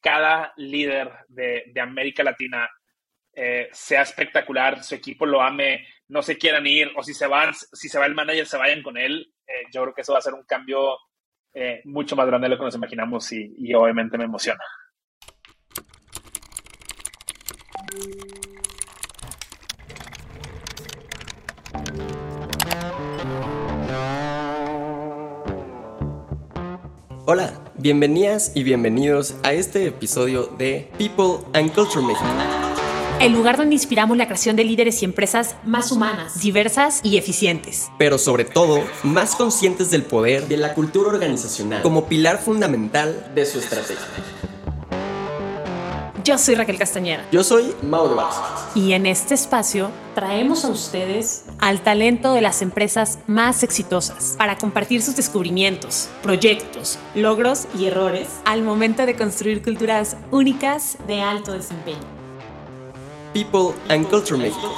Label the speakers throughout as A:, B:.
A: cada líder de, América Latina eh, sea espectacular, su equipo lo ame, no se quieran ir, o si se van, si se va el manager, se vayan con él. Eh, yo creo que eso va a ser un cambio eh, mucho más grande de lo que nos imaginamos y, obviamente me emociona.
B: Hola, bienvenidas y bienvenidos a este episodio de People and Culture México
C: el lugar donde inspiramos la creación de líderes y empresas más humanas, diversas y eficientes.
B: Pero sobre todo, más conscientes del poder de la cultura organizacional como pilar fundamental de su estrategia.
C: Yo soy Raquel Castañera.
B: Yo soy Mauro Barça.
C: Y en este espacio traemos a ustedes al talento de las empresas más exitosas para compartir sus descubrimientos, proyectos, logros y errores al momento de construir culturas únicas de alto desempeño.
B: People and Culture México.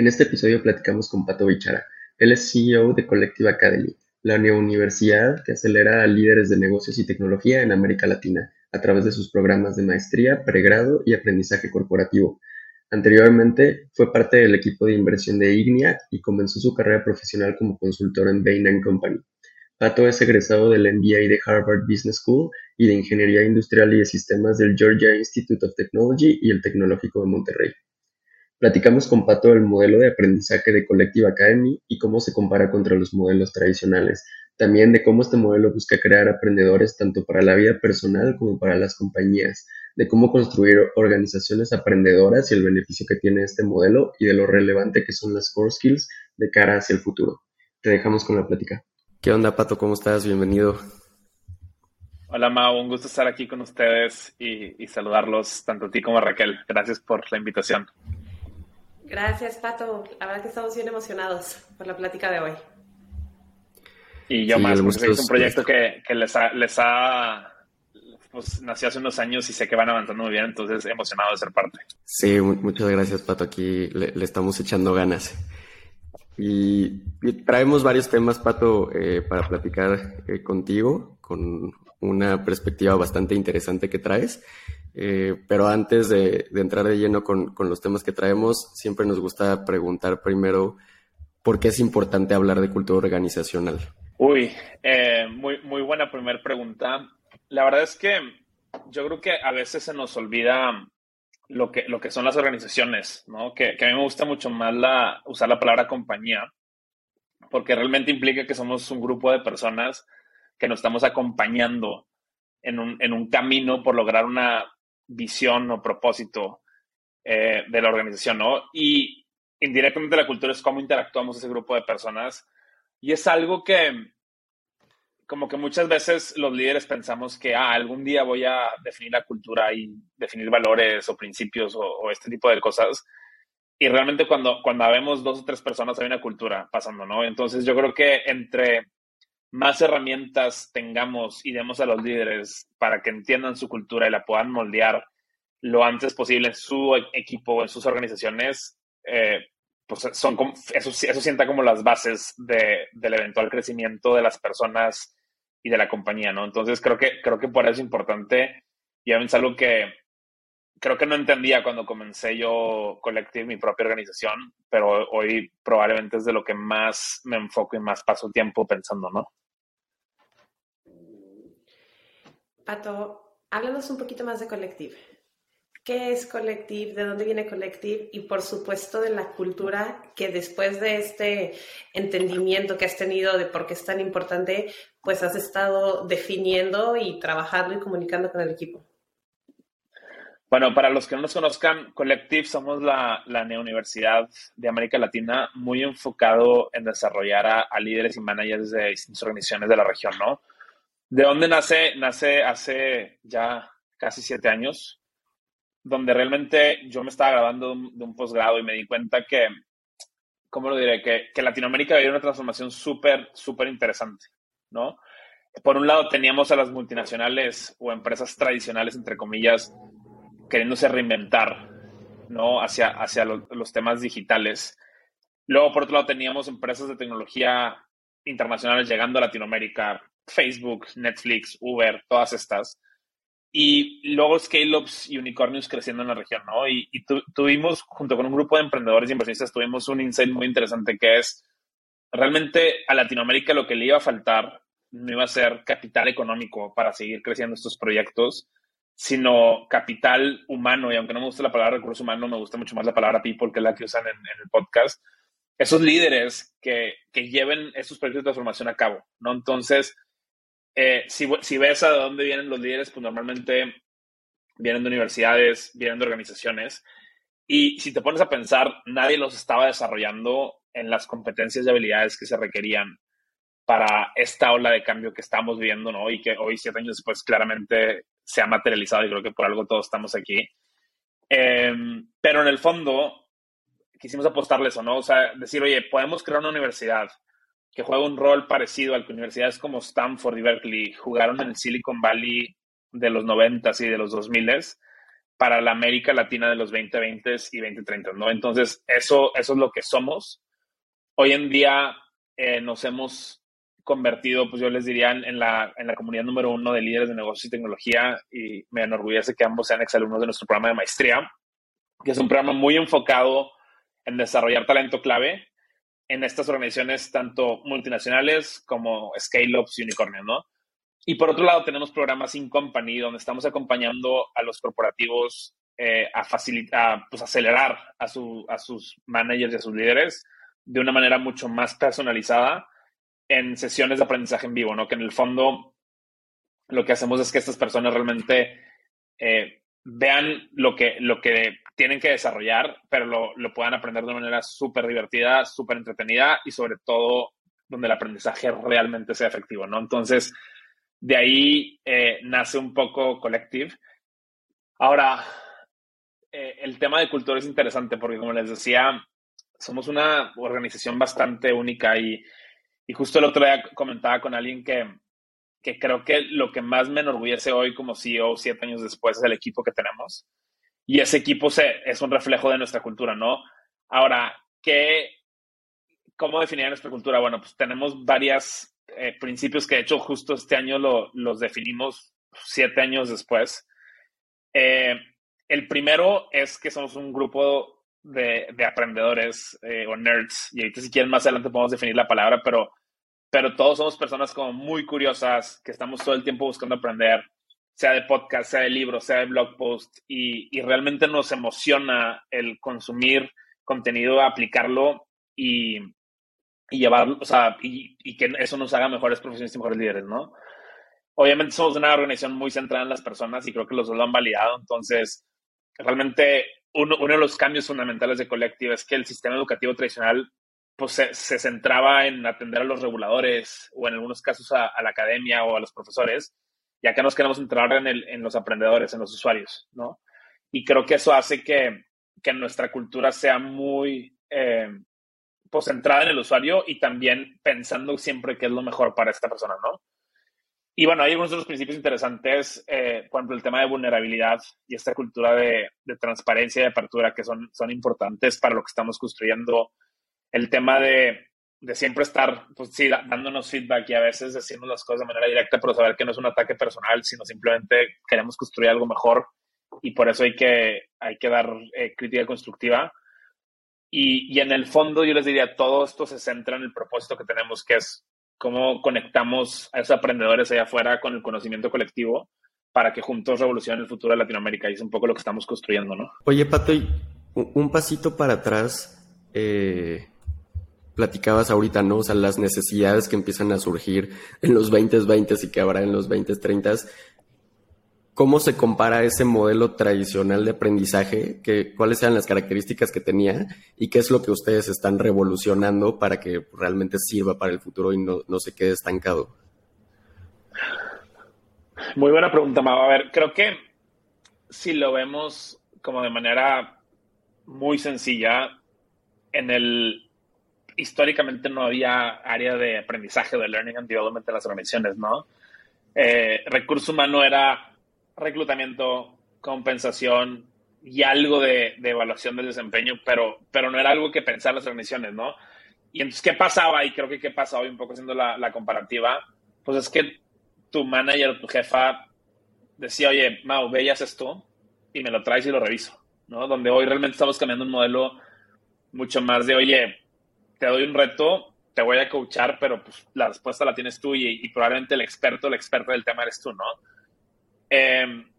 B: En este episodio platicamos con Pato Bichara. Él es CEO de Collective Academy, la universidad que acelera a líderes de negocios y tecnología en América Latina a través de sus programas de maestría, pregrado y aprendizaje corporativo Anteriormente fue parte del equipo de inversión de Ignia y comenzó su carrera profesional como consultor en Bain Company. Pato es egresado del MBA de Harvard Business School y de Ingeniería Industrial y de Sistemas del Georgia Institute of Technology y el Tecnológico de Monterrey. Platicamos con Pato el modelo de aprendizaje de Collective Academy y cómo se compara contra los modelos tradicionales, también de cómo este modelo busca crear aprendedores tanto para la vida personal como para las compañías, de cómo construir organizaciones aprendedoras y el beneficio que tiene este modelo y de lo relevante que son las core skills de cara hacia el futuro. Te dejamos con la plática. ¿Qué onda, Pato? ¿Cómo estás? Bienvenido.
A: Hola, Mau. Un gusto estar aquí con ustedes y, saludarlos tanto a ti como a Raquel. Gracias por la invitación.
D: Gracias, Pato. La verdad que estamos bien emocionados por la plática de hoy.
A: Y yo más, porque es un proyecto que, les, les ha pues nació hace unos años y sé que van avanzando muy bien, entonces emocionado de ser parte.
B: Sí, muchas gracias, Pato. Aquí le, estamos echando ganas. Y, traemos varios temas, Pato, eh, para platicar eh, contigo, con una perspectiva bastante interesante que traes. Eh, pero antes de, entrar de lleno con, con, los temas que traemos, siempre nos gusta preguntar primero por qué es importante hablar de cultura organizacional.
A: Uy, muy, muy buena primera pregunta la verdad es que yo creo que a veces se nos olvida lo que, lo que son las organizaciones, ¿no? Que, a mí me gusta mucho más la, usar la palabra compañía, porque realmente implica que somos un grupo de personas que nos estamos acompañando en un, camino por lograr una visión o propósito eh, de la organización, ¿no? Y indirectamente la cultura es cómo interactuamos ese grupo de personas. Y es algo que, como que muchas veces los líderes pensamos que ah, algún día voy a definir la cultura y definir valores o principios o, este tipo de cosas. Y realmente cuando, cuando vemos dos o tres personas hay una cultura pasando, ¿no? Entonces yo creo que entre más herramientas tengamos y demos a los líderes para que entiendan su cultura y la puedan moldear lo antes posible en su equipo o en sus organizaciones, eh, pues son eso, eso sienta como las bases de, del eventual crecimiento de las personas y de la compañía, ¿no? Entonces creo que, creo que por eso es importante y es algo que creo que no entendía cuando comencé yo Collective, mi propia organización, pero hoy probablemente es de lo que más me enfoco y más paso tiempo pensando, ¿no?
D: Pato, háblanos un poquito más de Collective. ¿Qué es Collective? ¿De dónde viene Collective? Y por supuesto de la cultura que después de este entendimiento que has tenido de por qué es tan importante, pues has estado definiendo y trabajando y comunicando con el equipo.
A: Bueno, para los que no nos conozcan, Collective somos la, la neouniversidad de América Latina muy enfocado en desarrollar a, líderes y managers de distintas organizaciones de la región, ¿no? ¿De dónde nace? Nace hace ya casi siete años donde realmente yo me estaba grabando de un, posgrado y me di cuenta que, ¿cómo lo diré? Que, que Latinoamérica vivió una transformación súper, súper interesante, ¿no? Por un lado teníamos a las multinacionales o empresas tradicionales, entre comillas, queriéndose reinventar, ¿no? Hacia, hacia los temas digitales. Luego, por otro lado, teníamos empresas de tecnología internacionales llegando a Latinoamérica, Facebook, Netflix, Uber, todas estas. Y luego scale-ups y unicornios creciendo en la región, ¿no? Y, tuvimos, junto con un grupo de emprendedores y inversionistas, tuvimos un insight muy interesante que es, realmente a Latinoamérica lo que le iba a faltar no iba a ser capital económico para seguir creciendo estos proyectos, sino capital humano. Y aunque no me gusta la palabra recurso humano, me gusta mucho más la palabra people, que es la que usan en, el podcast. Esos líderes que, que lleven esos proyectos de transformación a cabo, ¿no? Entonces, eh, si, si, ves a dónde vienen los líderes, pues normalmente vienen de universidades, vienen de organizaciones. Y si te pones a pensar, nadie los estaba desarrollando en las competencias y habilidades que se requerían para esta ola de cambio que estamos viendo, ¿no? Y que hoy, siete años después, claramente se ha materializado y creo que por algo todos estamos aquí. Em, pero en el fondo, quisimos apostarles o no, o sea, decir, oye, podemos crear una universidad que juega un rol parecido al que universidades como Stanford y Berkeley jugaron en el Silicon Valley de los 90 y de los 2000 para la América Latina de los 2020 y 2030, ¿no? Entonces, eso, eso es lo que somos. Hoy en día eh, nos hemos convertido, pues yo les diría, en la, en la comunidad número uno de líderes de negocios y tecnología y me enorgullece que ambos sean exalumnos de nuestro programa de maestría, que es un programa muy enfocado en desarrollar talento clave en estas organizaciones tanto multinacionales como scale-ups y unicornios, ¿no? Y por otro lado tenemos programas in company donde estamos acompañando a los corporativos eh, a facilitar, pues acelerar a, su, a sus managers y a sus líderes de una manera mucho más personalizada en sesiones de aprendizaje en vivo, ¿no? Que en el fondo lo que hacemos es que estas personas realmente eh, vean lo que, lo que tienen que desarrollar, pero lo, lo puedan aprender de una manera súper divertida, súper entretenida y sobre todo donde el aprendizaje realmente sea efectivo, ¿no? Entonces, de ahí eh, nace un poco Collective. Ahora, eh, el tema de cultura es interesante porque, como les decía, somos una organización bastante única y, y justo el otro día comentaba con alguien que, que creo que lo que más me enorgullece hoy como CEO, siete años después, es el equipo que tenemos y ese equipo se, es un reflejo de nuestra cultura, ¿no? Ahora, ¿qué, ¿cómo definir nuestra cultura? Bueno, pues tenemos varios eh, principios que de hecho justo este año lo, los definimos siete años después. Eh, el primero es que somos un grupo de, de aprendedores eh, o nerds, y ahorita si quieren más adelante podemos definir la palabra, pero, pero todos somos personas como muy curiosas, que estamos todo el tiempo buscando aprender, sea de podcast, sea de libros, sea de blog post, y, realmente nos emociona el consumir contenido, aplicarlo y, y llevarlo, o sea, y, que eso nos haga mejores profesionistas y mejores líderes, ¿no? Obviamente somos una organización muy centrada en las personas y creo que los dos lo han validado, entonces realmente uno, uno de los cambios fundamentales de Collective es que el sistema educativo tradicional pues se, centraba en atender a los reguladores o en algunos casos a, la academia o a los profesores y acá nos queremos entrar en, los aprendedores, en los usuarios, ¿no? Y creo que eso hace que, que nuestra cultura sea muy eh, pues centrada en el usuario y también pensando siempre qué es lo mejor para esta persona, ¿no? Y bueno, hay algunos los principios interesantes, eh, por ejemplo, el tema de vulnerabilidad y esta cultura de, de, transparencia y de apertura que son, son importantes para lo que estamos construyendo. El tema de, de siempre estar, pues sí, dándonos feedback y a veces decirnos las cosas de manera directa, pero saber que no es un ataque personal, sino simplemente queremos construir algo mejor y por eso hay que, hay que dar eh, crítica constructiva. Y, y, en el fondo yo les diría, todo esto se centra en el propósito que tenemos, que es cómo conectamos a esos aprendedores allá afuera con el conocimiento colectivo para que juntos revolucionen el futuro de Latinoamérica. Y es un poco lo que estamos construyendo, ¿no?
B: Oye, Pato, un pasito para atrás. Eh platicabas ahorita, ¿no? O sea, las necesidades que empiezan a surgir en los 2020 y que habrá en los 2030 ¿Cómo se compara ese modelo tradicional de aprendizaje? ¿Cuáles eran las características que tenía? ¿Y qué es lo que ustedes están revolucionando para que realmente sirva para el futuro y no, no se quede estancado?
A: Muy buena pregunta, Mau. A ver, creo que si lo vemos como de manera muy sencilla, en el históricamente no había área de aprendizaje de learning and development en las organizaciones, ¿no? Eh, recurso humano era reclutamiento, compensación y algo de, evaluación del desempeño, pero, pero no era algo que pensar las organizaciones, ¿no? Y entonces, ¿qué pasaba? Y creo que qué pasa hoy un poco haciendo la, comparativa, pues es que tu manager tu jefa decía, oye, Mau, ve y haces tú, y me lo traes y lo reviso, ¿no? Donde hoy realmente estamos cambiando un modelo mucho más de, oye, te doy un reto, te voy a coachar, pero pues la respuesta la tienes tú y, probablemente el experto, el experto del tema eres tú, ¿no? Em,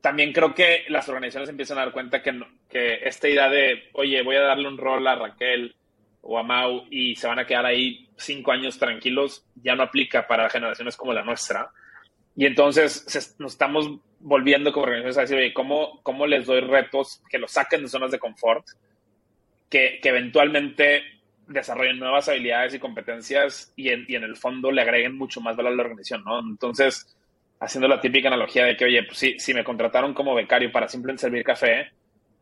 A: también creo que las organizaciones empiezan a dar cuenta que, que esta idea de, oye, voy a darle un rol a Raquel o a Mau y se van a quedar ahí cinco años tranquilos, ya no aplica para generaciones como la nuestra. Y entonces nos estamos volviendo como organizaciones a decir, oye, ¿cómo, ¿cómo les doy retos que los saquen de zonas de confort? Que, que eventualmente desarrollen nuevas habilidades y competencias y en, y en, el fondo le agreguen mucho más valor a la organización, ¿no? Entonces, haciendo la típica analogía de que, oye, pues sí, si me contrataron como becario para simplemente servir café,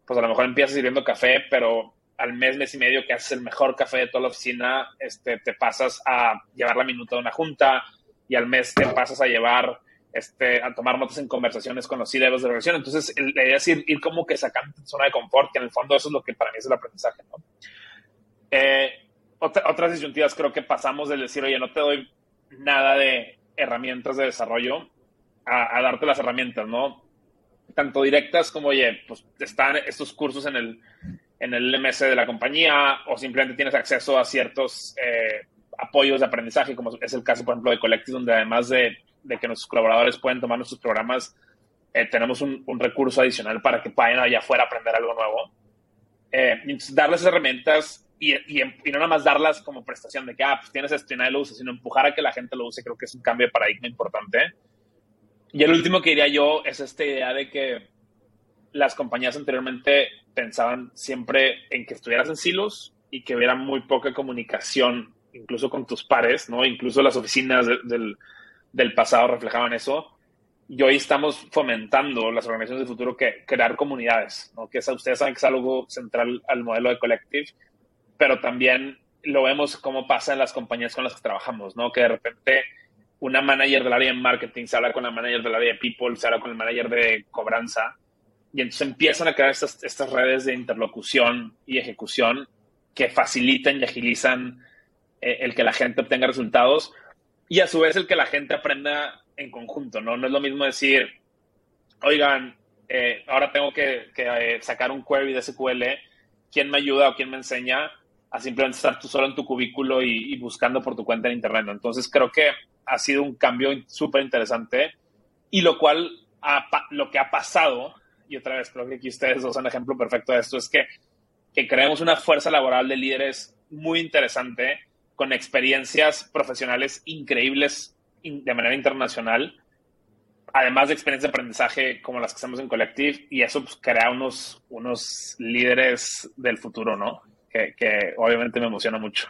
A: pues a lo mejor empiezas sirviendo café, pero al mes, mes y medio que haces el mejor café de toda la oficina, este, te pasas a llevar la minuta de una junta y al mes te pasas a llevar, este, a tomar notas en conversaciones con los CEOs de la organización. Entonces, la idea es ir, ir como que sacando zona de confort, que en el fondo eso es lo que para mí es el aprendizaje, ¿no? Eh, otras disyuntivas creo que pasamos del decir, oye, no te doy nada de herramientas de desarrollo a, darte las herramientas, ¿no? Tanto directas como, oye, pues están estos cursos en el, en el LMS de la compañía o simplemente tienes acceso a ciertos eh, apoyos de aprendizaje, como es el caso, por ejemplo, de Collective, donde además de, que nuestros colaboradores pueden tomar nuestros programas, eh, tenemos un, recurso adicional para que vayan allá afuera a aprender algo nuevo. Eh, darles herramientas y, y, no nada más darlas como prestación de que, ah, pues tienes esto y nadie lo usa, sino empujar a que la gente lo use, creo que es un cambio de paradigma importante. Y el último que diría yo es esta idea de que las compañías anteriormente pensaban siempre en que estuvieras en silos y que hubiera muy poca comunicación, incluso con tus pares, ¿no? Incluso las oficinas del, del pasado reflejaban eso y hoy estamos fomentando las organizaciones del futuro que crear comunidades, ¿no? que ustedes saben que es algo central al modelo de Collective pero también lo vemos cómo pasa en las compañías con las que trabajamos, ¿no? Que de repente una manager del área de marketing se habla con la manager del área de people, se habla con el manager de cobranza, y entonces empiezan a crear estas, estas redes de interlocución y ejecución que facilitan y agilizan eh, el que la gente obtenga resultados y a su vez el que la gente aprenda en conjunto, ¿no? No es lo mismo decir, oigan, eh, ahora tengo que, que, eh, sacar un query de SQL, ¿quién me ayuda o quién me enseña? A simplemente estar tú solo en tu cubículo y, buscando por tu cuenta en Internet. Entonces creo que ha sido un cambio súper interesante y lo cual, lo que ha pasado, y otra vez creo que aquí ustedes dos son ejemplo perfecto de esto, es que, que creemos una fuerza laboral de líderes muy interesante, con experiencias profesionales increíbles de manera internacional, además de experiencias de aprendizaje como las que estamos en Collective, y eso pues, crea unos, unos líderes del futuro, ¿no? Que, obviamente me emociona mucho.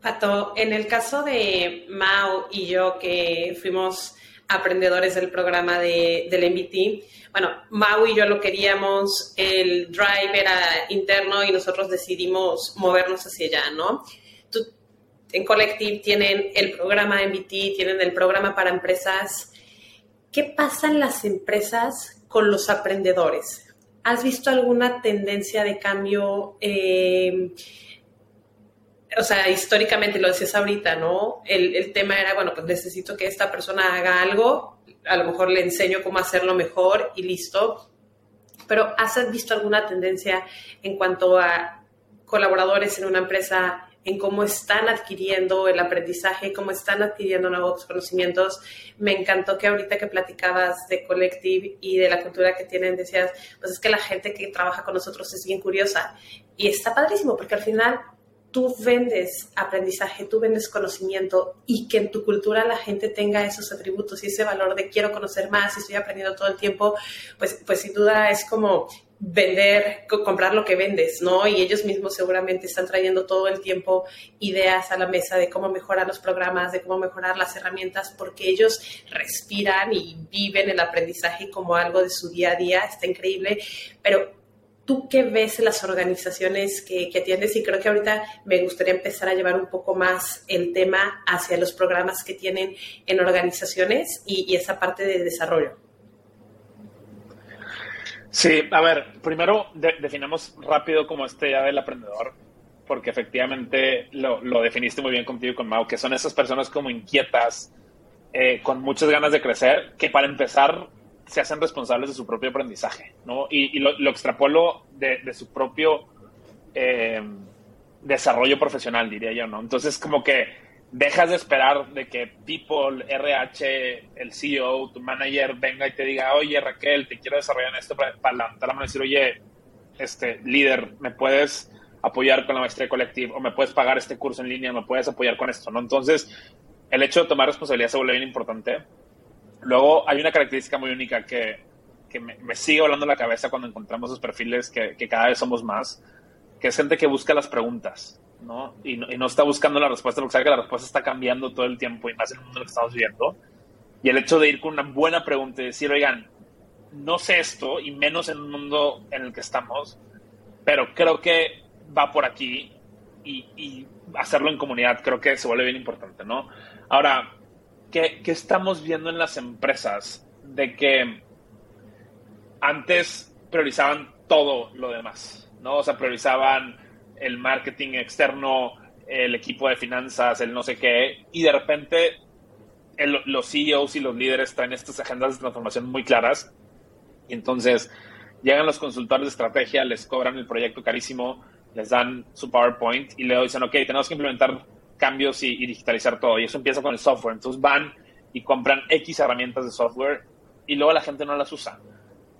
D: Pato, en el caso de Mao y yo, que fuimos aprendedores del programa de, del MBT, bueno, Mao y yo lo queríamos, el drive era interno y nosotros decidimos movernos hacia allá, ¿no? Tú, en Collective tienen el programa MBT, tienen el programa para empresas. ¿Qué pasa en las empresas con los aprendedores? ¿Has visto alguna tendencia de cambio? Eh, o sea, históricamente lo decías ahorita, ¿no? El, tema era, bueno, pues necesito que esta persona haga algo, a lo mejor le enseño cómo hacerlo mejor y listo. Pero ¿has visto alguna tendencia en cuanto a colaboradores en una empresa en cómo están adquiriendo el aprendizaje, cómo están adquiriendo nuevos conocimientos. Me encantó que ahorita que platicabas de Collective y de la cultura que tienen, decías, pues es que la gente que trabaja con nosotros es bien curiosa. Y está padrísimo porque al final tú vendes aprendizaje, tú vendes conocimiento y que en tu cultura la gente tenga esos atributos y ese valor de quiero conocer más y estoy aprendiendo todo el tiempo, pues, pues sin duda es como vender, comprar lo que vendes, ¿no? Y ellos mismos seguramente están trayendo todo el tiempo ideas a la mesa de cómo mejorar los programas, de cómo mejorar las herramientas, porque ellos respiran y viven el aprendizaje como algo de su día a día, está increíble, pero ¿tú qué ves en las organizaciones que, que, atiendes? Y creo que ahorita me gustaría empezar a llevar un poco más el tema hacia los programas que tienen en organizaciones y, esa parte de desarrollo.
A: Sí, a ver, primero definamos rápido como este ya del aprendedor, porque efectivamente lo, lo, definiste muy bien contigo y con Mau, que son esas personas como inquietas, eh, con muchas ganas de crecer, que para empezar se hacen responsables de su propio aprendizaje, ¿no? Y, lo, extrapolo de, su propio eh, desarrollo profesional, diría yo, ¿no? Entonces, como que dejas de esperar de que People, RH, el CEO, tu manager venga y te diga, oye, Raquel, te quiero desarrollar en esto para, levantar la mano y decir, oye, este líder, ¿me puedes apoyar con la maestría colectiva o me puedes pagar este curso en línea, me puedes apoyar con esto, ¿no? Entonces, el hecho de tomar responsabilidad se vuelve bien importante. Luego hay una característica muy única que, que me, sigue volando la cabeza cuando encontramos esos perfiles que, que, cada vez somos más, que es gente que busca las preguntas, ¿no? Y, ¿no? no, está buscando la respuesta porque que la respuesta está cambiando todo el tiempo y más en el mundo en el que estamos viviendo. Y el hecho de ir con una buena pregunta y decir, oigan, no sé esto y menos en un mundo en el que estamos, pero creo que va por aquí y, y hacerlo en comunidad creo que se vuelve bien importante, ¿no? Ahora, ¿qué, estamos viendo en las empresas? De que antes priorizaban todo lo demás, ¿no? O sea, priorizaban el marketing externo, el equipo de finanzas, el no sé qué, y de repente los CEOs y los líderes traen estas agendas de transformación muy claras, y entonces llegan los consultores de estrategia, les cobran el proyecto carísimo, les dan su PowerPoint y le dicen, ok, tenemos que implementar cambios y, digitalizar todo. Y eso empieza con el software. Entonces van y compran X herramientas de software y luego la gente no las usa.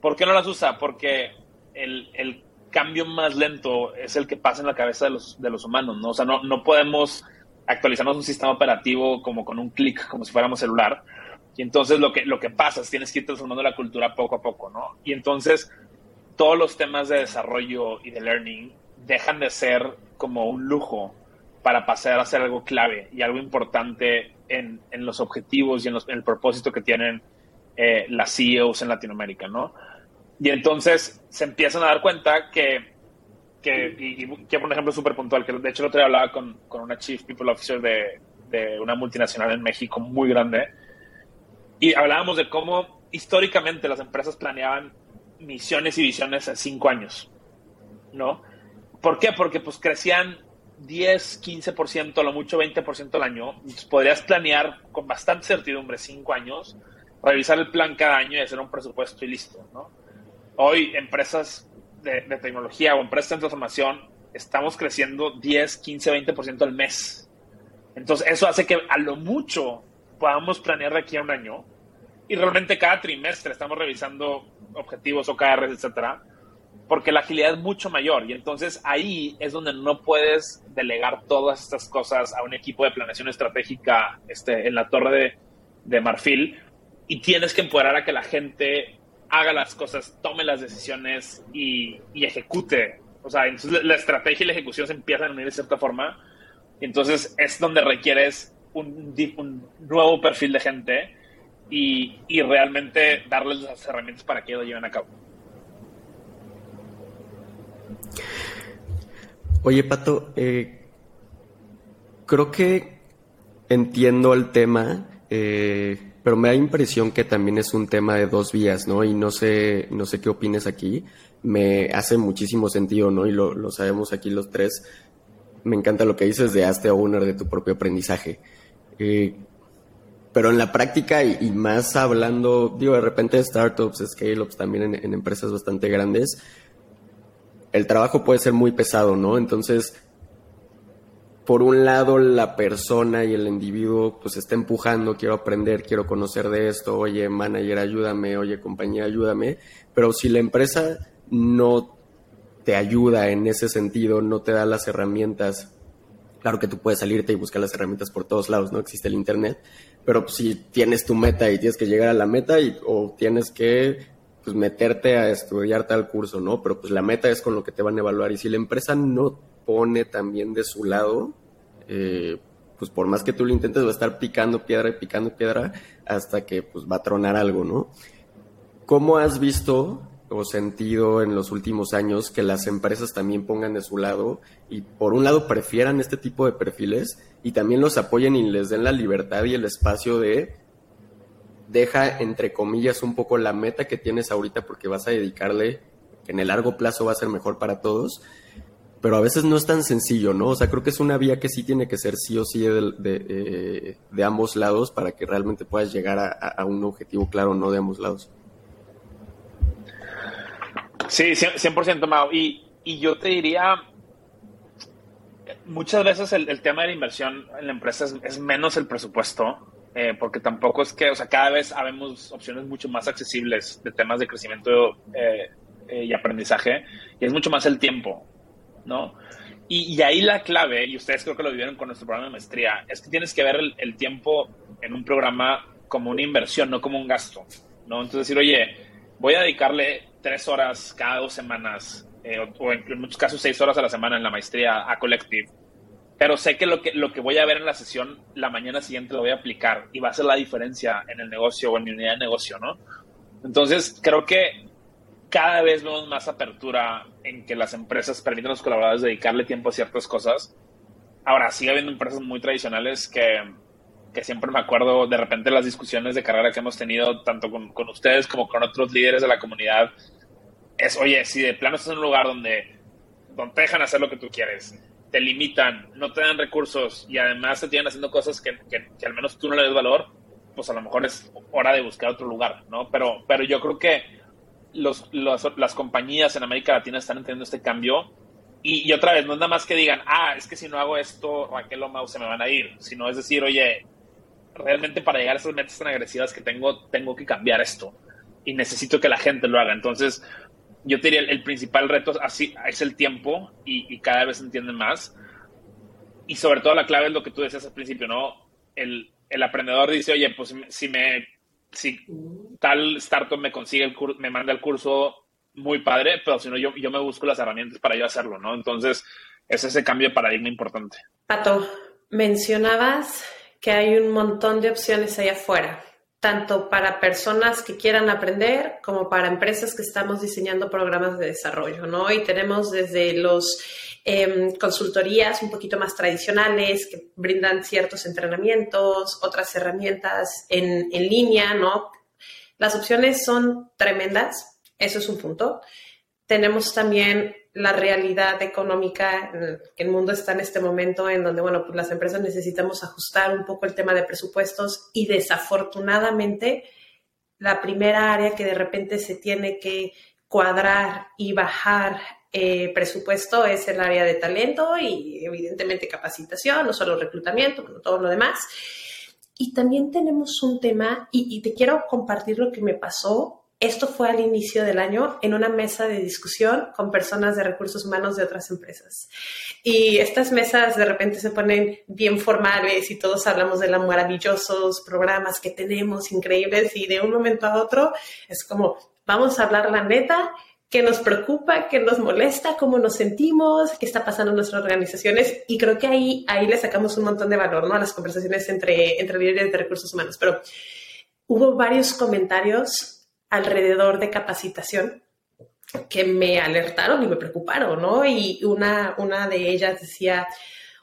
A: ¿Por qué no las usa? Porque el, cambio más lento es el que pasa en la cabeza de los, de los humanos, ¿no? O sea, no, no podemos actualizarnos un sistema operativo como con un clic, como si fuéramos celular. Y entonces lo que, lo que pasa es tienes que ir transformando la cultura poco a poco, ¿no? Y entonces todos los temas de desarrollo y de learning dejan de ser como un lujo para pasar a ser algo clave y algo importante en, en los objetivos y en, el propósito que tienen eh, las CEOs en Latinoamérica, ¿no? Y entonces se empiezan a dar cuenta que, que y, que por ejemplo súper puntual, que de hecho el otro día hablaba con, con una Chief People Officer de, de una multinacional en México muy grande, y hablábamos de cómo históricamente las empresas planeaban misiones y visiones a cinco años, ¿no? ¿Por qué? Porque pues crecían 10, 15%, a lo mucho 20% al año, podrías planear con bastante certidumbre 5 años, revisar el plan cada año y hacer un presupuesto y listo, ¿no? Hoy, empresas de, tecnología o empresas de transformación, estamos creciendo 10, 15, 20% al mes. Entonces, eso hace que a lo mucho podamos planear de aquí a un año. Y realmente cada trimestre estamos revisando objetivos, OKRs, etcétera, porque la agilidad es mucho mayor. Y entonces ahí es donde no puedes delegar todas estas cosas a un equipo de planeación estratégica este, en la torre de, marfil. Y tienes que empoderar a que la gente haga las cosas, tome las decisiones y, ejecute. O sea, entonces la estrategia y la ejecución se empiezan a unir de cierta forma y entonces es donde requieres un, un nuevo perfil de gente y, y realmente darles las herramientas para que lo lleven a cabo.
B: Oye, Pato, eh, creo que entiendo el tema, eh, pero me da impresión que también es un tema de dos vías, ¿no? Y no sé, no sé qué opines aquí. Me hace muchísimo sentido, ¿no? Y lo, sabemos aquí los tres. Me encanta lo que dices de hazte owner de tu propio aprendizaje. Eh, pero en la práctica y, más hablando, digo, de repente de startups, scale-ups, también en empresas bastante grandes, el trabajo puede ser muy pesado, ¿no? Entonces, por un lado, la persona y el individuo pues está empujando, quiero aprender, quiero conocer de esto, oye, manager, ayúdame, oye, compañía, ayúdame, pero si la empresa no te ayuda en ese sentido, no te da las herramientas, claro que tú puedes salirte y buscar las herramientas por todos lados, ¿no? Existe el Internet, pero si tienes tu meta y tienes que llegar a la meta y, o tienes que pues meterte a estudiar tal curso, ¿no? Pero pues la meta es con lo que te van a evaluar y si la empresa no pone también de su lado, eh, pues por más que tú lo intentes va a estar picando piedra y picando piedra hasta que pues va a tronar algo, ¿no? ¿Cómo has visto, o sentido en los últimos años que las empresas también pongan de su lado y por un lado prefieran este tipo de perfiles y también los apoyen y les den la libertad y el espacio de deja entre comillas un poco la meta que tienes ahorita porque vas a dedicarle que en el largo plazo va a ser mejor para todos pero a veces no es tan sencillo, ¿no? O sea, creo que es una vía que sí tiene que ser sí o sí de, de, eh, ambos lados para que realmente puedas llegar a, un objetivo claro, no de ambos lados.
A: Sí, 100%, Mao. Y, y yo te diría, muchas veces el, tema de la inversión en la empresa es, menos el presupuesto, eh, porque tampoco es que, o sea, cada vez habemos opciones mucho más accesibles de temas de crecimiento eh, y aprendizaje, y es mucho más el tiempo. ¿No? Y, ahí la clave, y ustedes creo que lo vivieron con nuestro programa de maestría, es que tienes que ver el, tiempo en un programa como una inversión, no como un gasto, ¿no? Entonces decir, oye, voy a dedicarle tres horas cada dos semanas, eh, o, en, muchos casos seis horas a la semana en la maestría a Collective, pero sé que lo, que lo que voy a ver en la sesión la mañana siguiente lo voy a aplicar y va a ser la diferencia en el negocio o en mi unidad de negocio, ¿no? Entonces, creo que cada vez vemos más apertura en que las empresas permiten a los colaboradores dedicarle tiempo a ciertas cosas. Ahora, sigue habiendo empresas muy tradicionales que, que siempre me acuerdo de repente las discusiones de carrera que hemos tenido tanto con, con, ustedes como con otros líderes de la comunidad. Es, oye, si de plano estás en un lugar donde, donde te dejan hacer lo que tú quieres, te limitan, no te dan recursos y además te tienen haciendo cosas que, que, que al menos tú no le des valor, pues a lo mejor es hora de buscar otro lugar, ¿no? Pero, pero yo creo que los, las compañías en América Latina están entendiendo este cambio. Y, otra vez, no es nada más que digan, ah, es que si no hago esto, Raquel o Mau se me van a ir. Sino es decir, oye, realmente para llegar a esas metas tan agresivas que tengo, tengo que cambiar esto. Y necesito que la gente lo haga. Entonces, yo te diría, el, principal reto así, es el tiempo y, cada vez se entienden más. Y sobre todo la clave es lo que tú decías al principio, ¿no? El, el aprendedor dice, oye, pues si me si tal startup me consigue el curso, me manda el curso muy padre, pero si no, yo, yo me busco las herramientas para yo hacerlo, ¿no? Entonces, es ese cambio de paradigma importante.
D: Pato, mencionabas que hay un montón de opciones allá afuera, tanto para personas que quieran aprender como para empresas que estamos diseñando programas de desarrollo, ¿no? Y tenemos desde los Em, consultorías un poquito más tradicionales que brindan ciertos entrenamientos, otras herramientas en, en línea, ¿no? Las opciones son tremendas, eso es un punto. Tenemos también la realidad económica que el mundo está en este momento en donde, bueno, pues las empresas necesitamos ajustar un poco el tema de presupuestos y desafortunadamente la primera área que de repente se tiene que cuadrar y bajar eh, presupuesto es el área de talento y evidentemente capacitación, no solo reclutamiento, todo lo demás. Y también tenemos un tema, y, te quiero compartir lo que me pasó. Esto fue al inicio del año en una mesa de discusión con personas de recursos humanos de otras empresas. Y estas mesas de repente se ponen bien formales y todos hablamos de los maravillosos programas que tenemos, increíbles, y de un momento a otro es como, vamos a hablar la neta que nos preocupa, que nos molesta, cómo nos sentimos, qué está pasando en nuestras organizaciones. Y creo que ahí, ahí le sacamos un montón de valor ¿no? a las conversaciones entre, entre líderes de recursos humanos. Pero hubo varios comentarios alrededor de capacitación que me alertaron y me preocuparon, ¿no? Y una, una de ellas decía,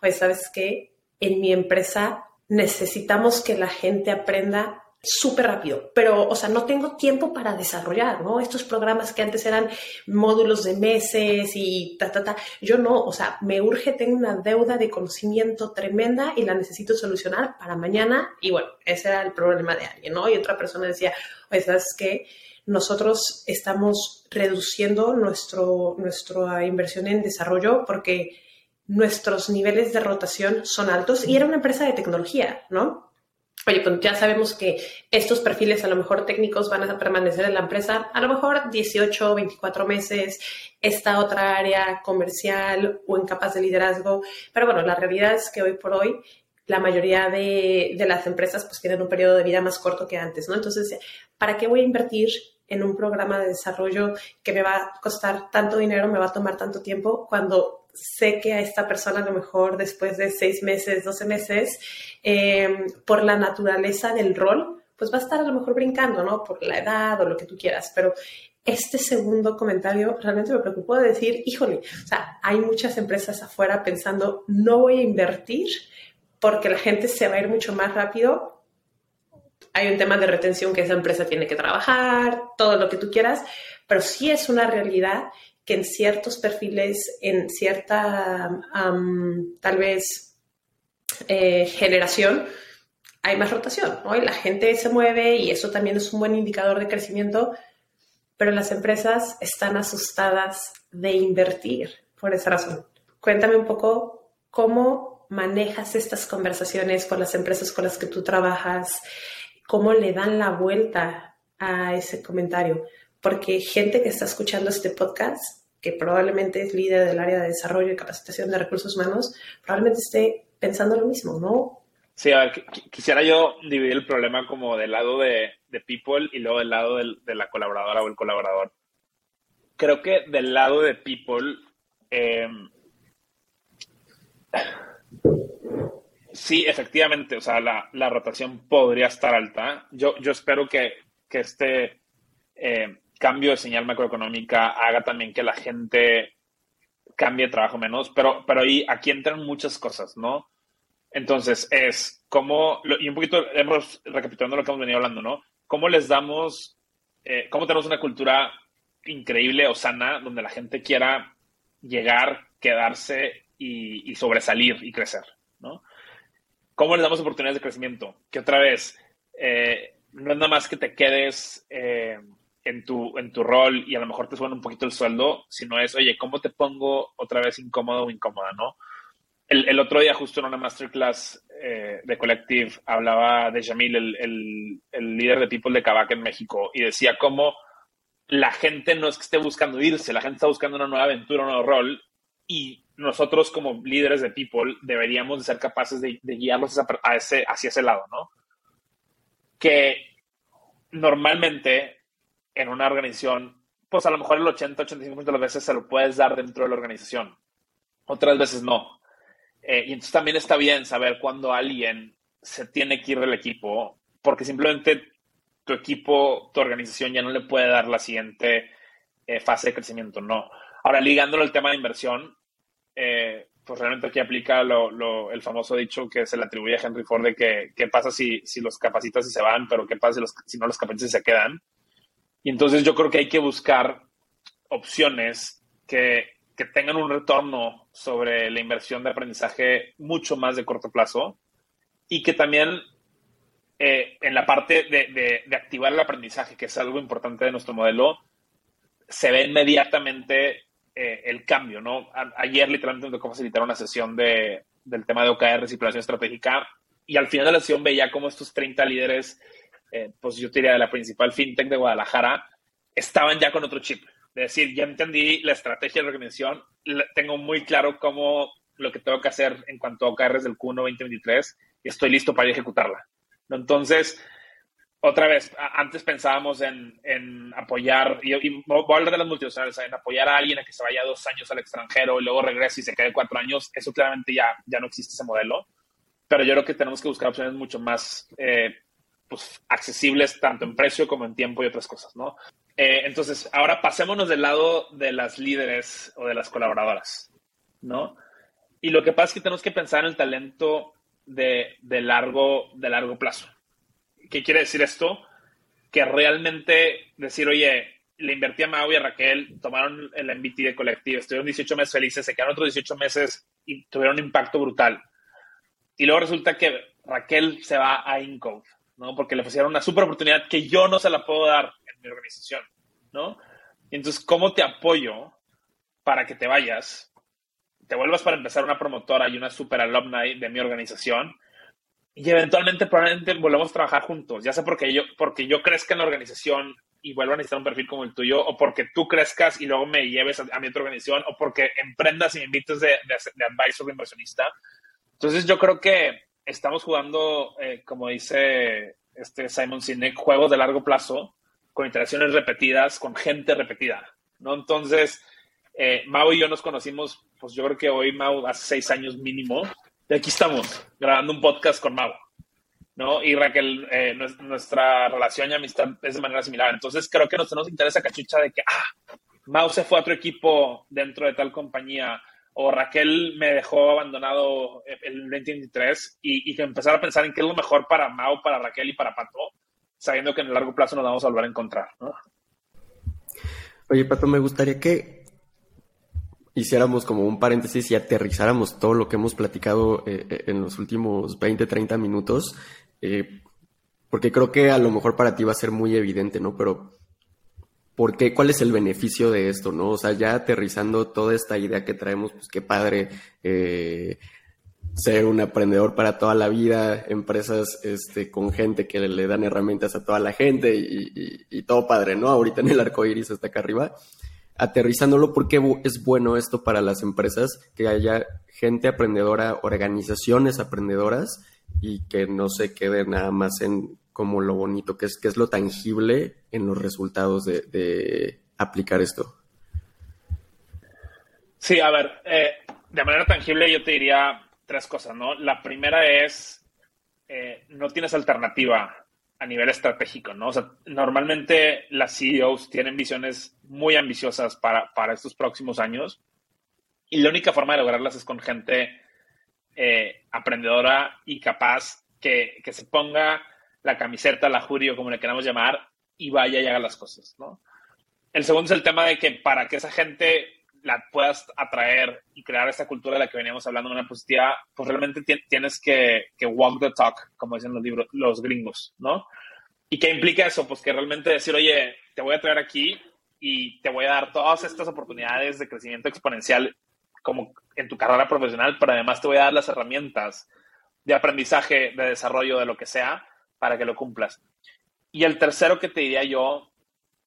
D: oye, ¿sabes qué? En mi empresa necesitamos que la gente aprenda súper rápido, pero, o sea, no tengo tiempo para desarrollar, ¿no? Estos programas que antes eran módulos de meses y ta, ta, ta, yo no, o sea, me urge, tengo una deuda de conocimiento tremenda y la necesito solucionar para mañana y bueno, ese era el problema de alguien, ¿no? Y otra persona decía, oye, ¿sabes qué? Nosotros estamos reduciendo nuestro, nuestra inversión en desarrollo porque nuestros niveles de rotación son altos y era una empresa de tecnología, ¿no? Oye, pues ya sabemos que estos perfiles a lo mejor técnicos van a permanecer en la empresa a lo mejor 18, 24 meses, esta otra área comercial o en capas de liderazgo. Pero bueno, la realidad es que hoy por hoy la mayoría de, de las empresas pues tienen un periodo de vida más corto que antes, ¿no? Entonces, ¿para qué voy a invertir en un programa de desarrollo que me va a costar tanto dinero, me va a tomar tanto tiempo, cuando sé que a esta persona a lo mejor después de seis meses, doce meses, em, por la naturaleza del rol, pues va a estar a lo mejor brincando, ¿no? Por la edad o lo que tú quieras, pero este segundo comentario realmente me preocupó de decir, híjole, o sea, hay muchas empresas afuera pensando, no voy a invertir porque la gente se va a ir mucho más rápido. Hay un tema de retención que esa empresa tiene que trabajar, todo lo que tú quieras, pero sí es una realidad que en ciertos perfiles, en cierta, tal vez, eh, generación, hay más rotación, ¿no? Y la gente se mueve y eso también es un buen indicador de crecimiento, pero las empresas están asustadas de invertir por esa razón. Cuéntame un poco cómo manejas estas conversaciones con las empresas con las que tú trabajas, cómo le dan la vuelta a ese comentario, porque gente que está escuchando este podcast, que probablemente es líder del área de desarrollo y capacitación de recursos humanos, probablemente esté pensando lo mismo, ¿no?
A: Sí, a ver, quisiera yo dividir el problema como del lado de, people y luego del lado de la colaboradora o el colaborador. Creo que del lado de people, em, sí, efectivamente, o sea, la, rotación podría estar alta. Yo, yo espero que, este eh, cambio de señal macroeconómica haga también que la gente cambie de trabajo menos, pero, pero ahí, aquí entran muchas cosas, ¿no? Entonces, es como, y un poquito hemos recapitulando lo que hemos venido hablando, ¿no? ¿Cómo les damos, eh, cómo tenemos una cultura increíble o sana donde la gente quiera llegar, quedarse y, sobresalir y crecer, ¿no? ¿Cómo les damos oportunidades de crecimiento? Que otra vez, eh, no es nada más que te quedes eh, en, tu, en tu rol y a lo mejor te suena un poquito el sueldo, sino es, oye, ¿cómo te pongo otra vez incómodo o incómoda, no? El, otro día, justo en una masterclass eh, de Collective, hablaba de Jamil, el, líder de People de Kavak en México, y decía cómo la gente no es que esté buscando irse, la gente está buscando una nueva aventura, un nuevo rol, y nosotros como líderes de People deberíamos de ser capaces de, guiarlos a ese, hacia ese lado, ¿no? Que normalmente en una organización, pues a lo mejor el 80-85% de las veces se lo puedes dar dentro de la organización, otras veces no eh, y entonces también está bien saber cuándo alguien se tiene que ir del equipo, porque simplemente tu equipo, tu organización ya no le puede dar la siguiente eh, fase de crecimiento, no. Ahora, ligándolo al tema de inversión, eh, pues realmente aquí aplica el famoso dicho que se le atribuye a Henry Ford de que qué pasa si, si los capacitas y se van, pero qué pasa si, los, si no los capacitas y se quedan. Y entonces yo creo que hay que buscar opciones que que tengan un retorno sobre la inversión de aprendizaje mucho más de corto plazo y que también eh, en la parte de, activar el aprendizaje, que es algo importante de nuestro modelo, se ve inmediatamente eh, el cambio, ¿no? ayer literalmente me tocó facilitar una sesión de, del tema de OKR y planeación estratégica y al final de la sesión veía cómo estos 30 líderes, eh, pues yo diría de la principal fintech de Guadalajara, estaban ya con otro chip decir, ya entendí la estrategia de la organización, tengo muy claro cómo lo que tengo que hacer en cuanto a OKRs del Q1 2023 y estoy listo para ejecutarla. Entonces, otra vez, antes pensábamos en, apoyar, y, voy a hablar de las multinacionales, en apoyar a alguien a que se vaya dos años al extranjero y luego regrese y se quede cuatro años, eso claramente ya, ya no existe ese modelo, pero yo creo que tenemos que buscar opciones mucho más eh, pues, accesibles tanto en precio como en tiempo y otras cosas, ¿no? Eh, entonces, ahora pasémonos del lado de las líderes o de las colaboradoras, ¿no? Y lo que pasa es que tenemos que pensar en el talento de, largo, de largo plazo. ¿Qué quiere decir esto? Que realmente decir, oye, le invertí a Mau y a Raquel, tomaron el MBT de colectivo, estuvieron 18 meses felices, se quedaron otros 18 meses y tuvieron un impacto brutal. Y luego resulta que Raquel se va a Incode, ¿no? Porque le ofrecieron una super oportunidad que yo no se la puedo dar mi organización, ¿no? entonces, ¿cómo te apoyo para que te vayas, te vuelvas para empezar una promotora y una super alumni de mi organización y eventualmente probablemente volvamos a trabajar juntos, ya sea porque yo, porque yo crezca en la organización y vuelva a necesitar un perfil como el tuyo, o porque tú crezcas y luego me lleves a, mi otra organización, o porque emprendas y me invites de, de, de advisor de inversionista. Entonces yo creo que estamos jugando, eh, como dice este Simon Sinek, juegos de largo plazo, con interacciones repetidas, con gente repetida, ¿no? Entonces, eh, Mau y yo nos conocimos, pues yo creo que hoy Mau hace seis años mínimo, y aquí estamos, grabando un podcast con Mau, ¿no? Y Raquel, eh, nuestra relación y amistad es de manera similar. Entonces creo que nos, nos interesa cachucha de que, ah, Mau se fue a otro equipo dentro de tal compañía, o Raquel me dejó abandonado el 2023 y, que empezar a pensar en qué es lo mejor para Mau, para Raquel y para Pato, sabiendo que en el largo plazo nos vamos a volver a encontrar, ¿no?
B: Oye, Pato, me gustaría que hiciéramos como un paréntesis y aterrizáramos todo lo que hemos platicado eh, eh, en los últimos 20, 30 minutos, eh, porque creo que a lo mejor para ti va a ser muy evidente, ¿no? Pero ¿por qué? ¿Cuál es el beneficio de esto, no? O sea, ya aterrizando toda esta idea que traemos, pues qué padre ser un aprendedor para toda la vida, empresas este, con gente que le, dan herramientas a toda la gente y, y todo padre, ¿no? Ahorita en el arco iris hasta acá arriba aterrizándolo, ¿por qué es bueno esto para las empresas? Que haya gente aprendedora, organizaciones aprendedoras y que no se quede nada más en como lo bonito, que es, que es lo tangible en los resultados de, aplicar esto.
A: Sí, a ver, eh, de manera tangible yo te diría tres cosas, ¿no? La primera es, eh, no tienes alternativa a nivel estratégico, ¿no? O sea, normalmente las CEOs tienen visiones muy ambiciosas para, estos próximos años y la única forma de lograrlas es con gente eh, aprendedora y capaz que, se ponga la camiseta, la jury o como le queramos llamar y vaya y haga las cosas, ¿no? El segundo es el tema de que para que esa gente la puedas atraer y crear esta cultura de la que veníamos hablando una positiva, pues realmente tienes que, walk the talk, como dicen los libros, los gringos, ¿no? ¿Y qué implica eso? Pues que realmente decir, oye, te voy a traer aquí y te voy a dar todas estas oportunidades de crecimiento exponencial como en tu carrera profesional, pero además te voy a dar las herramientas de aprendizaje, de desarrollo, de lo que sea, para que lo cumplas. Y el tercero que te diría yo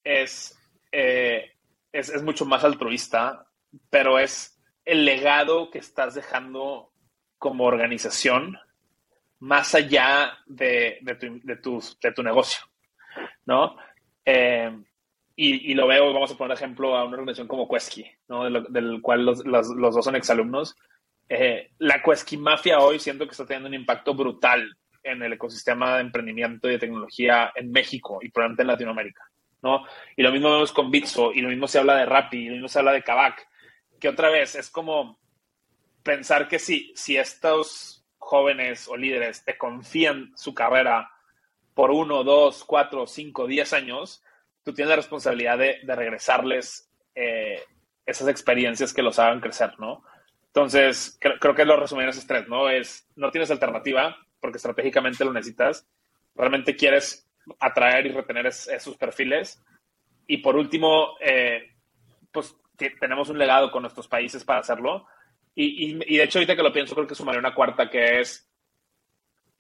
A: es eh, es, mucho más altruista, pero es el legado que estás dejando como organización más allá de, tu, negocio, ¿no? Eh, y, lo veo, vamos a poner ejemplo a una organización como Quesky, ¿no? del cual los, dos son exalumnos. Eh, la Quesky Mafia hoy siento que está teniendo un impacto brutal en el ecosistema de emprendimiento y de tecnología en México y probablemente en Latinoamérica. ¿no? Y lo mismo vemos con Bitso, y lo mismo se habla de Rappi, y lo mismo se habla de Kavak, que otra vez es como pensar que si, si estos jóvenes o líderes te confían su carrera por uno, dos, cuatro, cinco, diez años, tú tienes la responsabilidad de, regresarles eh, esas experiencias que los hagan crecer, ¿no? Entonces, creo, que lo resumen en esos tres, ¿no? Es, no tienes alternativa porque estratégicamente lo necesitas. Realmente quieres atraer y retener esos perfiles. Y por último, eh, pues tenemos un legado con nuestros países para hacerlo. Y, de hecho, ahorita que lo pienso, creo que sumaré una cuarta que es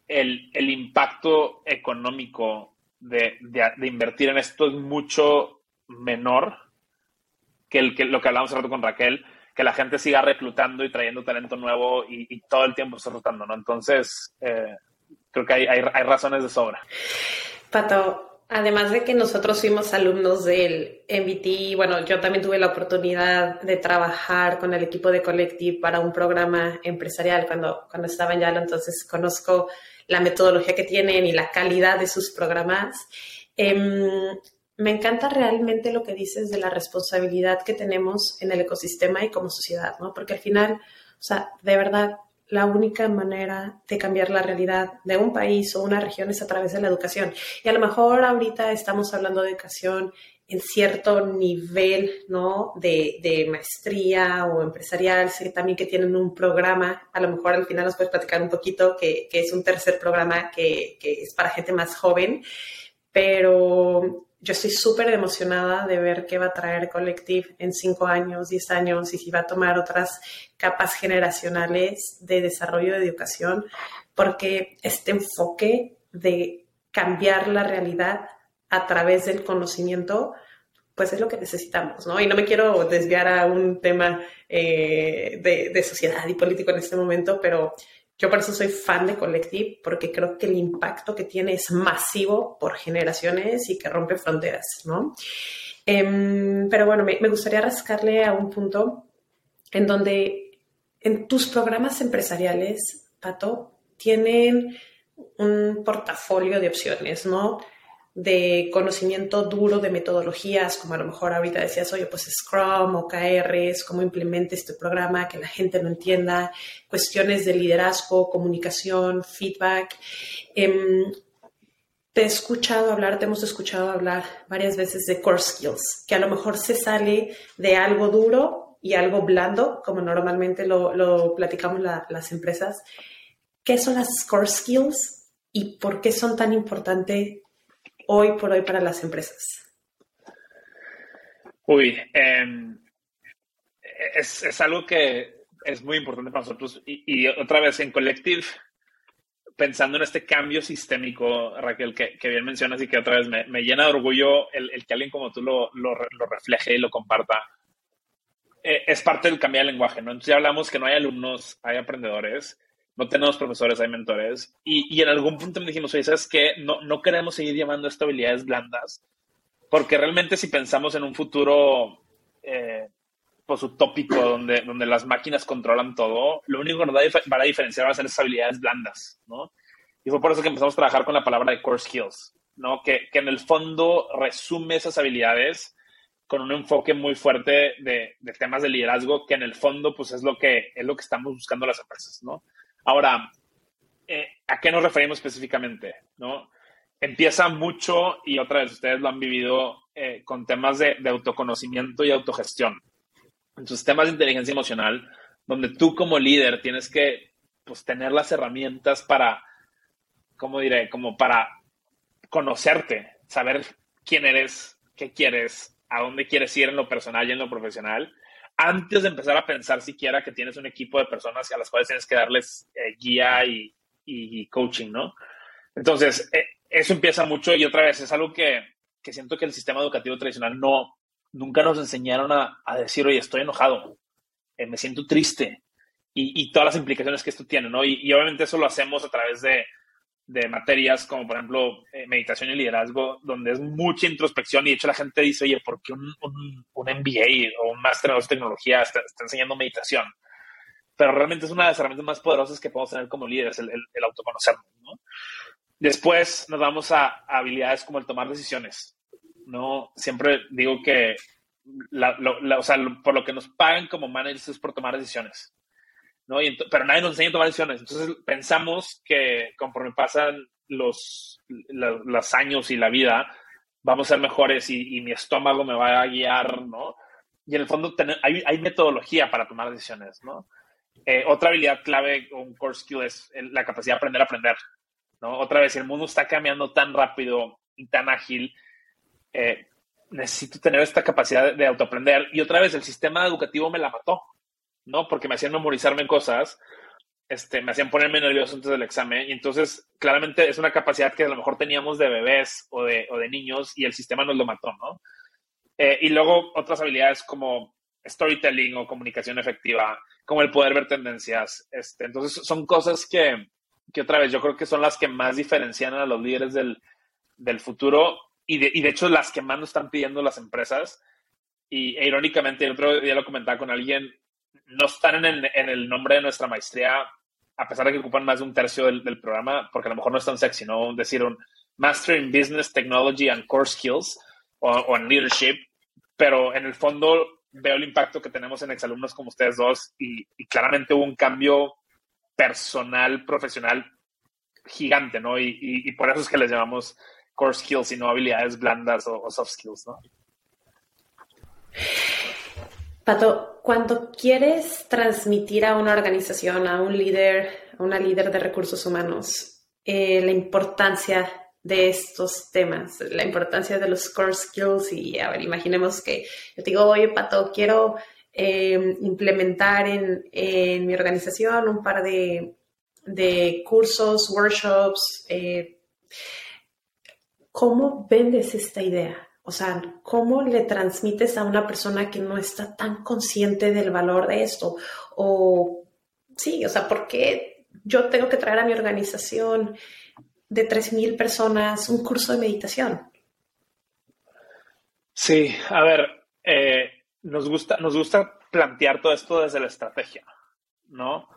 A: el, impacto económico de, invertir en esto es mucho menor que, el, que lo que hablamos hace rato con Raquel, que la gente siga reclutando y trayendo talento nuevo y, todo el tiempo está rotando, ¿no? Entonces, eh, creo que hay, hay, razones de sobra.
D: Pato, además de que nosotros fuimos alumnos del MBT, bueno, yo también tuve la oportunidad de trabajar con el equipo de Collective para un programa empresarial cuando, cuando estaba en Yalo, entonces conozco la metodología que tienen y la calidad de sus programas. Em, me encanta realmente lo que dices de la responsabilidad que tenemos en el ecosistema y como sociedad, ¿no? Porque al final, o sea, de verdad, la única manera de cambiar la realidad de un país o una región es a través de la educación. Y a lo mejor ahorita estamos hablando de educación en cierto nivel, ¿no? De, maestría o empresarial, sé también que tienen un programa, a lo mejor al final nos puedes platicar un poquito, que, es un tercer programa que es para gente más joven, pero yo estoy súper emocionada de ver qué va a traer Collective en cinco años, diez años y si va a tomar otras capas generacionales de desarrollo de educación, porque este enfoque de cambiar la realidad a través del conocimiento, pues es lo que necesitamos, ¿no? Y no me quiero desviar a un tema eh, de, de sociedad y político en este momento, pero yo por eso soy fan de Collective, porque creo que el impacto que tiene es masivo por generaciones y que rompe fronteras, ¿no? Em, pero bueno, me, gustaría rascarle a un punto en donde en tus programas empresariales, Pato, tienen un portafolio de opciones, ¿no? De conocimiento duro de metodologías, como a lo mejor ahorita decías, oye, pues Scrum o KRs, cómo implemente este programa, que la gente lo entienda, cuestiones de liderazgo, comunicación, feedback. Em, te he escuchado hablar, te hemos escuchado hablar varias veces de core skills, que a lo mejor se sale de algo duro y algo blando, como normalmente lo, platicamos las empresas. ¿Qué son las core skills y por qué son tan importantes hoy por hoy para las empresas?
A: Uy, em, es, algo que es muy importante para nosotros. Y, otra vez en Collective, pensando en este cambio sistémico, Raquel, que, bien mencionas y que otra vez me, llena de orgullo el, que alguien como tú lo, refleje y lo comparta. Eh, es parte del cambiar el lenguaje, ¿no? Entonces ya hablamos que no hay alumnos, hay aprendedores no tenemos profesores, hay mentores. Y, y en algún punto me dijimos, oye, ¿sabes qué? No, no queremos seguir llamando esto habilidades blandas, porque realmente si pensamos en un futuro eh, pues utópico donde, donde las máquinas controlan todo, lo único que nos va a, diferenciar van a ser esas habilidades blandas, ¿no? Y fue por eso que empezamos a trabajar con la palabra de core skills, ¿no? Que, que en el fondo resume esas habilidades con un enfoque muy fuerte de, de, temas de liderazgo, que en el fondo, pues es lo que, es lo que estamos buscando las empresas, ¿no? Ahora, eh, ¿a qué nos referimos específicamente? ¿no? Empieza mucho, y otra vez ustedes lo han vivido, eh, con temas de, autoconocimiento y autogestión. Entonces, temas de inteligencia emocional, donde tú como líder tienes que pues, tener las herramientas para, ¿cómo diré? Como para conocerte, saber quién eres, qué quieres, a dónde quieres ir en lo personal y en lo profesional antes de empezar a pensar siquiera que tienes un equipo de personas a las cuales tienes que darles eh, guía y, coaching, ¿no? Entonces, eh, eso empieza mucho y otra vez es algo que, siento que el sistema educativo tradicional no, nunca nos enseñaron a, decir, oye, estoy enojado, eh, me siento triste y, todas las implicaciones que esto tiene, ¿no? y obviamente eso lo hacemos a través de, de materias como por ejemplo eh, meditación y liderazgo, donde es mucha introspección y de hecho la gente dice, oye, ¿por qué un, un, MBA o un máster en tecnología está, enseñando meditación? Pero realmente es una de las herramientas más poderosas que podemos tener como líderes, el, el, ¿no? Después nos vamos a, habilidades como el tomar decisiones, ¿no? Siempre digo que, la, o sea, por lo que nos pagan como managers es por tomar decisiones. ¿No? pero nadie nos enseña a tomar decisiones. Entonces pensamos que conforme pasan los, los años y la vida, vamos a ser mejores y, mi estómago me va a guiar, ¿no? Y en el fondo hay, hay, metodología para tomar decisiones, ¿no? Eh, otra habilidad clave, un core skill, es la capacidad de aprender a aprender, ¿no? Otra vez, el mundo está cambiando tan rápido y tan ágil, eh, necesito tener esta capacidad de autoaprender. Y otra vez, el sistema educativo me la mató, ¿no? Porque me hacían memorizarme cosas, este, me hacían ponerme nervioso antes del examen. Y entonces, claramente es una capacidad que a lo mejor teníamos de bebés o de, o de niños y el sistema nos lo mató, ¿no? Eh, y luego otras habilidades como storytelling o comunicación efectiva, como el poder ver tendencias. Este, entonces, son cosas que, que otra vez yo creo que son las que más diferencian a los líderes del, del futuro y de, y de hecho las que más nos están pidiendo las empresas. Y e, irónicamente, el otro día lo comentaba con alguien, no están en el, nombre de nuestra maestría, a pesar de que ocupan más de un tercio del, programa, porque a lo mejor no es tan sexy, ¿no? Decir un Master in Business Technology and Core Skills o, en Leadership, pero en el fondo veo el impacto que tenemos en exalumnos como ustedes dos y, claramente hubo un cambio personal, profesional gigante, ¿no? Y, por eso es que les llamamos core skills y no habilidades blandas o soft skills, ¿no?
D: Pato, cuando quieres transmitir a una organización, a un líder, a una líder de recursos humanos, eh, la importancia de estos temas, la importancia de los core skills y, a ver, imaginemos que yo te digo, oye, Pato, quiero eh, implementar en, mi organización un par de, cursos, workshops. Eh, ¿Cómo vendes esta idea? O sea, ¿cómo le transmites a una persona que no está tan consciente del valor de esto? O sí, o sea, ¿por qué yo tengo que traer a mi organización de 3.000 personas un curso de meditación?
A: Sí, a ver, eh, nos, gusta, nos gusta plantear todo esto desde la estrategia, ¿no?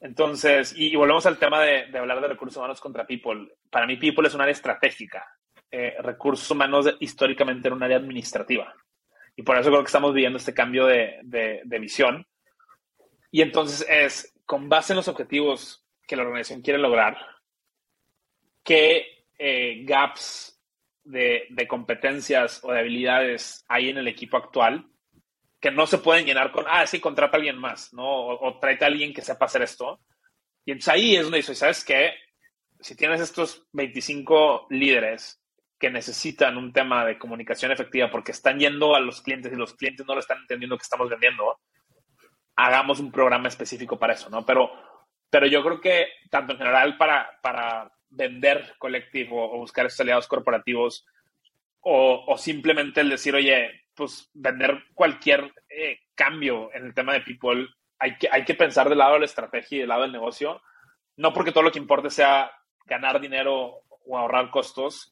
A: Entonces, y, volvemos al tema de, hablar de recursos humanos contra people. Para mí, people es un área estratégica. Eh, recursos humanos históricamente era un área administrativa. Y por eso creo que estamos viviendo este cambio de, de visión. Y entonces es, con base en los objetivos que la organización quiere lograr, qué eh, gaps de, competencias o de habilidades hay en el equipo actual que no se pueden llenar con, ah, sí, contrata a alguien más, ¿no? O, o tráete a alguien que sepa hacer esto. Y entonces ahí es donde dices, ¿sabes qué? Si tienes estos 25 líderes que necesitan un tema de comunicación efectiva porque están yendo a los clientes y los clientes no lo están entendiendo que estamos vendiendo, hagamos un programa específico para eso, ¿no? Pero, pero yo creo que tanto en general para, para vender colectivo o buscar estos aliados corporativos o, simplemente el decir, oye, pues vender cualquier eh, cambio en el tema de people, hay que, hay que pensar del lado de la estrategia y del lado del negocio, no porque todo lo que importe sea ganar dinero o ahorrar costos,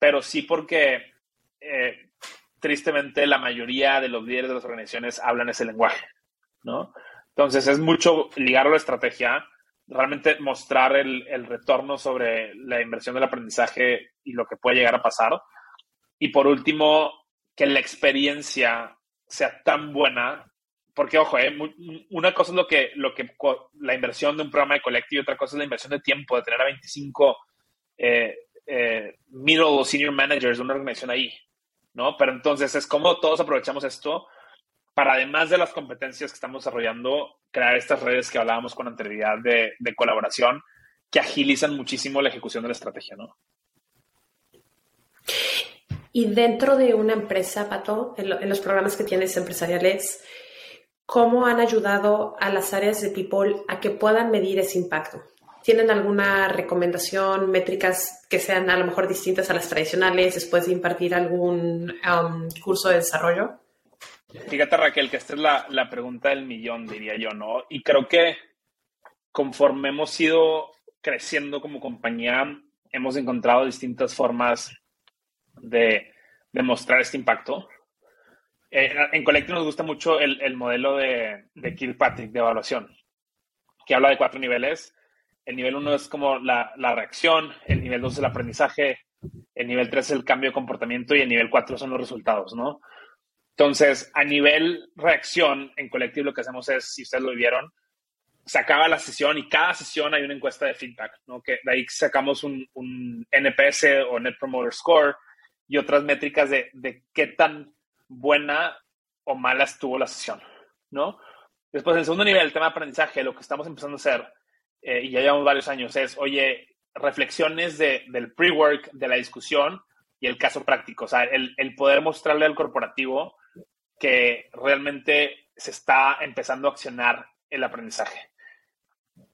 A: pero sí porque eh, tristemente la mayoría de los líderes de las organizaciones hablan ese lenguaje, ¿no? Entonces es mucho ligar a la estrategia, realmente mostrar el, el, retorno sobre la inversión del aprendizaje y lo que puede llegar a pasar. Y por último, que la experiencia sea tan buena, porque ojo, eh, una cosa es lo que, lo que la inversión de un programa de colectivo y otra cosa es la inversión de tiempo, de tener a 25 eh, eh, middle o senior managers de una organización ahí, ¿no? Pero entonces es como todos aprovechamos esto para además de las competencias que estamos desarrollando, crear estas redes que hablábamos con anterioridad de, colaboración que agilizan muchísimo la ejecución de la estrategia, ¿no?
D: Y dentro de una empresa, Pato, en, los programas que tienes empresariales, ¿cómo han ayudado a las áreas de People a que puedan medir ese impacto? ¿Tienen alguna recomendación, métricas que sean a lo mejor distintas a las tradicionales después de impartir algún um, curso de desarrollo?
A: Fíjate, Raquel, que esta es la, pregunta del millón, diría yo, ¿no? Y creo que conforme hemos ido creciendo como compañía, hemos encontrado distintas formas de, demostrar este impacto. Eh, en Collective nos gusta mucho el, modelo de, de, Kilpatrick de evaluación, que habla de cuatro niveles. El nivel uno es como la, la, reacción, el nivel dos es el aprendizaje, el nivel tres es el cambio de comportamiento y el nivel cuatro son los resultados, ¿no? Entonces, a nivel reacción en colectivo, lo que hacemos es, si ustedes lo vieron, se acaba la sesión y cada sesión hay una encuesta de feedback, ¿no? Que de ahí sacamos un, NPS o Net Promoter Score y otras métricas de, qué tan buena o mala estuvo la sesión, ¿no? Después, en segundo nivel, el tema de aprendizaje, lo que estamos empezando a hacer, eh, y ya llevamos varios años, es, oye, reflexiones del pre-work, de la discusión y el caso práctico, o sea, el, el poder mostrarle al corporativo que realmente se está empezando a accionar el aprendizaje.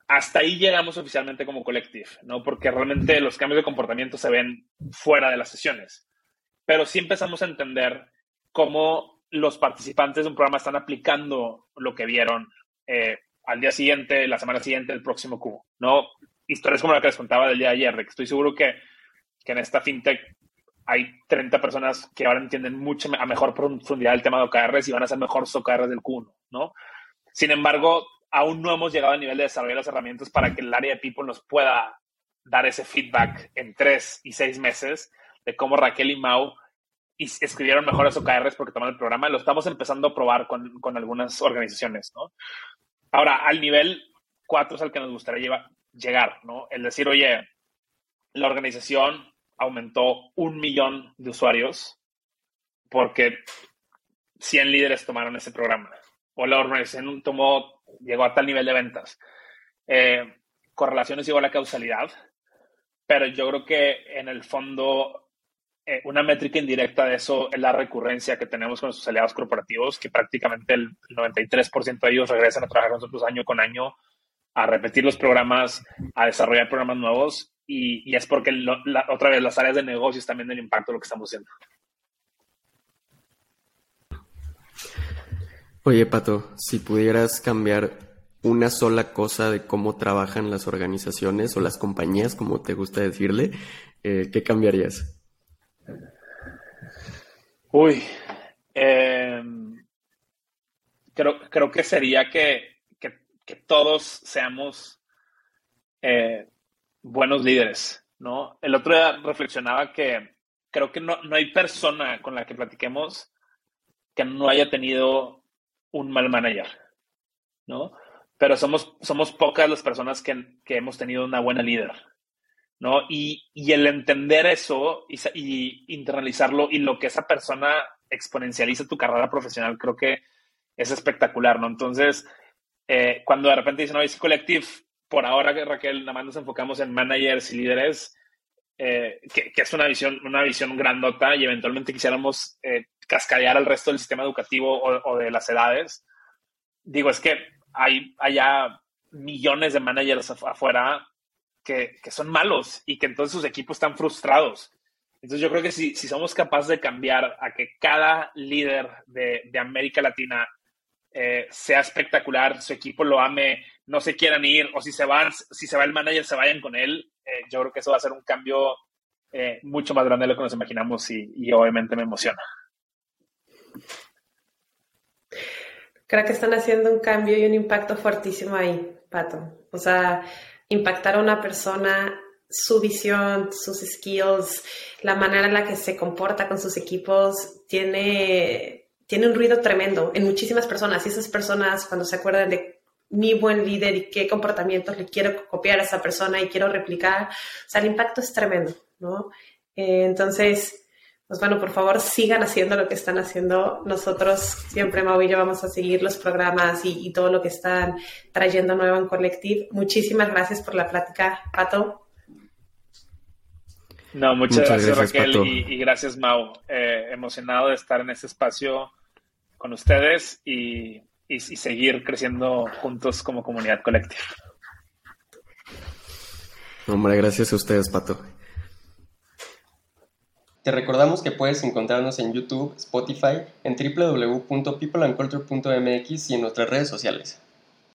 A: Hasta ahí llegamos oficialmente como collective, ¿no? Porque realmente los cambios de comportamiento se ven fuera de las sesiones. Pero sí empezamos a entender cómo los participantes de un programa están aplicando lo que vieron eh, al día siguiente, la semana siguiente, el próximo cubo, ¿no? Historias como la que les contaba del día de ayer, de que estoy seguro que, que en esta fintech hay 30 personas que ahora entienden mucho a mejor profundidad el tema de OKRs y van a ser mejor OKRs del Q1, ¿no? Sin embargo, aún no hemos llegado al nivel de desarrollo de las herramientas para que el área de People nos pueda dar ese feedback en tres y seis meses de cómo Raquel y Mau escribieron mejores OKRs porque tomaron el programa. Lo estamos empezando a probar con, con algunas organizaciones, ¿no? Ahora, al nivel 4 es al que nos gustaría llegar, ¿no? El decir, oye, la organización aumentó un millón de usuarios porque 100 líderes tomaron ese programa o la organización tomó, llegó a tal nivel de ventas. Eh, correlaciones igual a causalidad, pero yo creo que en el fondo eh, una métrica indirecta de eso es la recurrencia que tenemos con nuestros aliados corporativos, que prácticamente el 93% de ellos regresan a trabajar con nosotros año con año, a repetir los programas, a desarrollar programas nuevos y, es porque otra vez las áreas de negocios también del impacto de lo que estamos haciendo.
B: Oye, Pato, si pudieras cambiar una sola cosa de cómo trabajan las organizaciones o las compañías, como te gusta decirle, eh, ¿qué cambiarías?
A: Uy, em, creo, creo que sería que que todos seamos eh, buenos líderes, ¿no? El otro día reflexionaba que creo que no, no hay persona con la que platiquemos que no haya tenido un mal manager, ¿no? Pero somos, somos pocas las personas que, que hemos tenido una buena líder, ¿no? Y, y el entender eso y, internalizarlo y lo que esa persona exponencializa tu carrera profesional, creo que es espectacular, ¿no? Entonces, eh, cuando de repente dicen, no, es Collective, por ahora, Raquel, nada más nos enfocamos en managers y líderes, eh, que, que, es una visión, una visión grandota y eventualmente quisiéramos eh, cascadear al resto del sistema educativo o, o, de las edades. Digo, es que hay allá millones de managers afuera que, que, son malos y que entonces sus equipos están frustrados. Entonces yo creo que si, si somos capaces de cambiar a que cada líder de, de América Latina eh, sea espectacular, su equipo lo ame, no se quieran ir, o si se van, si se va el manager, se vayan con él, eh, yo creo que eso va a ser un cambio eh, mucho más grande de lo que nos imaginamos y, y obviamente me emociona.
D: Creo que están haciendo un cambio y un impacto fuertísimo ahí, Pato. O sea, impactar a una persona, su visión, sus skills, la manera en la que se comporta con sus equipos, tiene, tiene un ruido tremendo en muchísimas personas. Y esas personas, cuando se acuerdan de mi buen líder y qué comportamientos le quiero copiar a esa persona y quiero replicar, o sea, el impacto es tremendo, ¿no? Eh, entonces, pues bueno, por favor sigan haciendo lo que están haciendo. Nosotros siempre, Mau y yo, vamos a seguir los programas y, y, todo lo que están trayendo nuevo en Collective. Muchísimas gracias por la plática, Pato.
A: No, muchas, muchas gracias, gracias, Raquel, y, y, gracias, Mau. Eh, emocionado de estar en este espacio con ustedes y, y seguir creciendo juntos como comunidad colectiva.
B: Hombre, gracias a ustedes, Pato.
E: Te recordamos que puedes encontrarnos en YouTube, Spotify, en www.peopleandculture.mx y en nuestras redes sociales.